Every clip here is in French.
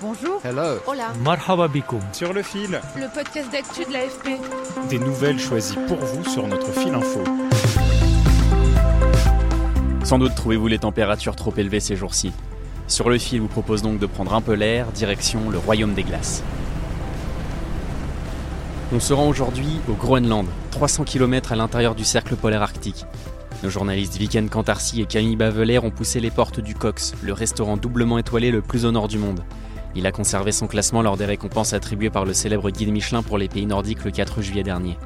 Bonjour. Hello. Hola. Marhaba bikoum. Sur le fil, Le podcast d'actu de l'AFP. des nouvelles choisies pour vous sur notre fil info. Sans doute trouvez-vous les températures trop élevées ces jours-ci. Sur le fil vous propose donc de prendre un peu l'air, direction le royaume des glaces. On se rend aujourd'hui au Groenland, 300 km à l'intérieur du cercle polaire arctique. Nos journalistes Viken Cantarcy et Camille Baveler ont poussé les portes du Cox, le restaurant doublement étoilé le plus au nord du monde. Il a conservé son classement lors des récompenses attribuées par le célèbre guide Michelin pour les pays nordiques le 4 juillet dernier.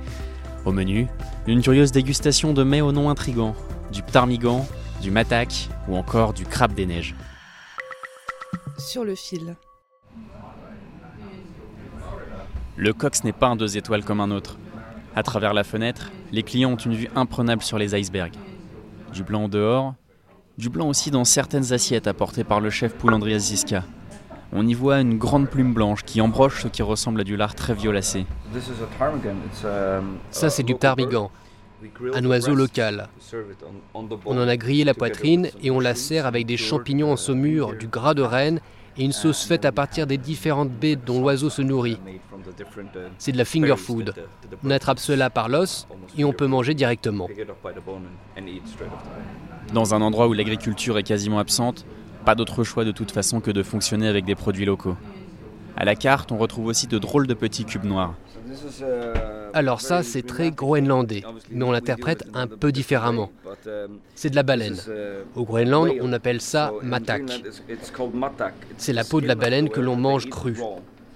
Au menu, une curieuse dégustation de mets au nom intrigant, du ptarmigan, du matak ou encore du crabe des neiges. Sur le fil. Le Cox n'est pas un deux étoiles comme un autre. À travers la fenêtre, les clients ont une vue imprenable sur les icebergs. Du blanc au dehors, du blanc aussi dans certaines assiettes apportées par le chef Poulandrias Ziska. On y voit une grande plume blanche qui embroche ce qui ressemble à du lard très violacé. Ça, c'est du ptarmigan, un oiseau local. On en a grillé la poitrine et on la sert avec des champignons en saumure, du gras de renne et une sauce faite à partir des différentes baies dont l'oiseau se nourrit. C'est de la finger food. On attrape cela par l'os et on peut manger directement. Dans un endroit où l'agriculture est quasiment absente, pas d'autre choix de toute façon que de fonctionner avec des produits locaux. À la carte, on retrouve aussi de drôles de petits cubes noirs. Alors ça, c'est très groenlandais, mais on l'interprète un peu différemment. C'est de la baleine. Au Groenland, on appelle ça matak. C'est la peau de la baleine que l'on mange crue.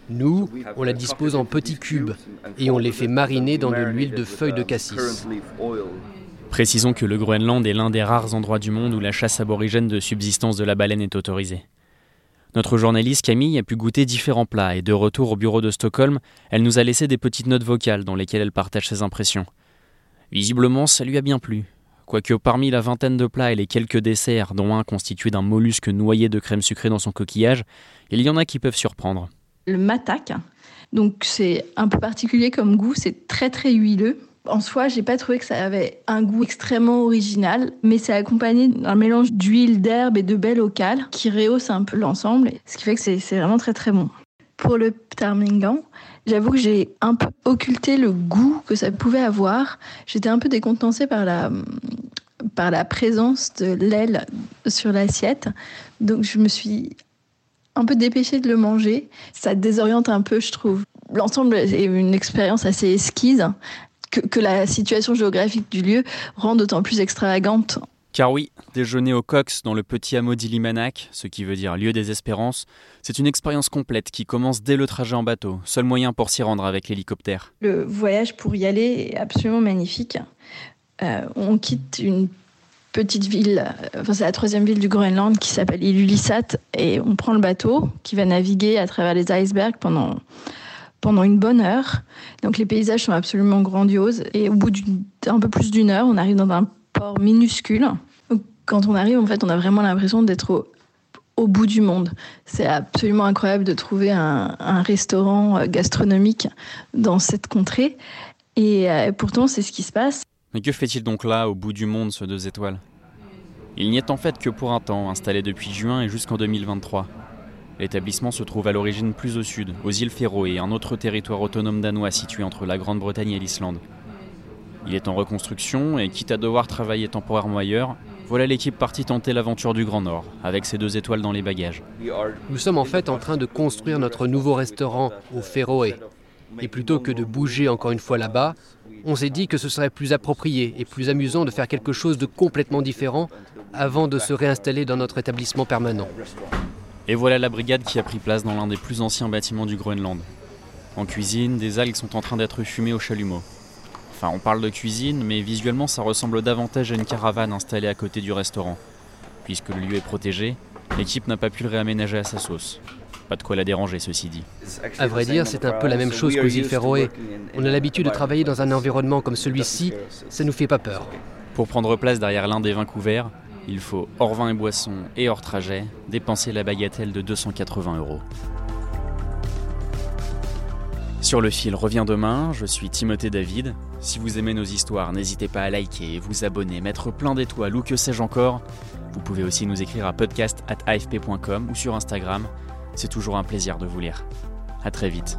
Nous, on la dispose en petits cubes et on les fait mariner dans de l'huile de feuilles de cassis. Précisons que le Groenland est l'un des rares endroits du monde où la chasse aborigène de subsistance de la baleine est autorisée. Notre journaliste Camille a pu goûter différents plats et de retour au bureau de Stockholm, elle nous a laissé des petites notes vocales dans lesquelles elle partage ses impressions. Visiblement, ça lui a bien plu. Quoique parmi la vingtaine de plats et les quelques desserts, dont un constitué d'un mollusque noyé de crème sucrée dans son coquillage, il y en a qui peuvent surprendre. le matak. Donc c'est un peu particulier comme goût, c'est très très huileux. En soi, j'ai pas trouvé que ça avait un goût extrêmement original, mais c'est accompagné d'un mélange d'huile, d'herbe et de baies locales qui rehausse un peu l'ensemble, ce qui fait que c'est vraiment très très bon. Pour le ptarmigan, j'avoue que j'ai un peu occulté le goût que ça pouvait avoir. J'étais un peu décontenancée par la, par la présence de l'aile sur l'assiette, donc je me suis un peu dépêchée de le manger. Ça désoriente un peu, je trouve. L'ensemble est une expérience assez esquisse que, que la situation géographique du lieu rend d'autant plus extravagante. Car oui, déjeuner au Cox dans le petit hameau d'Ilimanak, ce qui veut dire lieu des espérances, c'est une expérience complète qui commence dès le trajet en bateau, seul moyen pour s'y rendre avec l'hélicoptère. Le voyage pour y aller est absolument magnifique. Euh, on quitte une petite ville, euh, enfin c'est la troisième ville du Groenland qui s'appelle Ilulissat et on prend le bateau qui va naviguer à travers les icebergs pendant pendant une bonne heure. Donc les paysages sont absolument grandioses et au bout d'un peu plus d'une heure, on arrive dans un port minuscule. Quand on arrive, en fait, on a vraiment l'impression d'être au, bout du monde. C'est absolument incroyable de trouver un, un restaurant euh, gastronomique dans cette contrée. Et euh, pourtant, c'est ce qui se passe. Mais que fait-il donc là, au bout du monde, ce deux étoiles? Il n'y est en fait que pour un temps, installé depuis juin et jusqu'en 2023. L'établissement se trouve à l'origine plus au sud, aux îles Féroé, un autre territoire autonome danois situé entre la Grande-Bretagne et l'Islande. Il est en reconstruction et quitte à devoir travailler temporairement ailleurs, voilà l'équipe partie tenter l'aventure du Grand Nord, avec ses deux étoiles dans les bagages. Nous sommes en fait en train de construire notre nouveau restaurant au Féroé. Et plutôt que de bouger encore une fois là-bas, on s'est dit que ce serait plus approprié et plus amusant de faire quelque chose de complètement différent avant de se réinstaller dans notre établissement permanent. Et voilà la brigade qui a pris place dans l'un des plus anciens bâtiments du Groenland. En cuisine, des algues sont en train d'être fumées au chalumeau. Enfin, on parle de cuisine, mais visuellement ça ressemble davantage à une caravane installée à côté du restaurant. Puisque le lieu est protégé, l'équipe n'a pas pu le réaménager à sa sauce. Pas de quoi la déranger, ceci dit. À vrai dire, c'est un peu la même chose qu'aux îles Féroé. On a l'habitude de travailler dans un environnement comme celui-ci, ça nous fait pas peur. Pour prendre place derrière l'un des vins couverts, il faut hors vin et boisson et hors trajet dépenser la bagatelle de 280 euros. Sur le fil revient demain, je suis Timothée David. Si vous aimez nos histoires, n'hésitez pas à liker, vous abonner, mettre plein d'étoiles ou que sais-je encore. Vous pouvez aussi nous écrire à podcast.afp.com ou sur Instagram. C'est toujours un plaisir de vous lire. À très vite.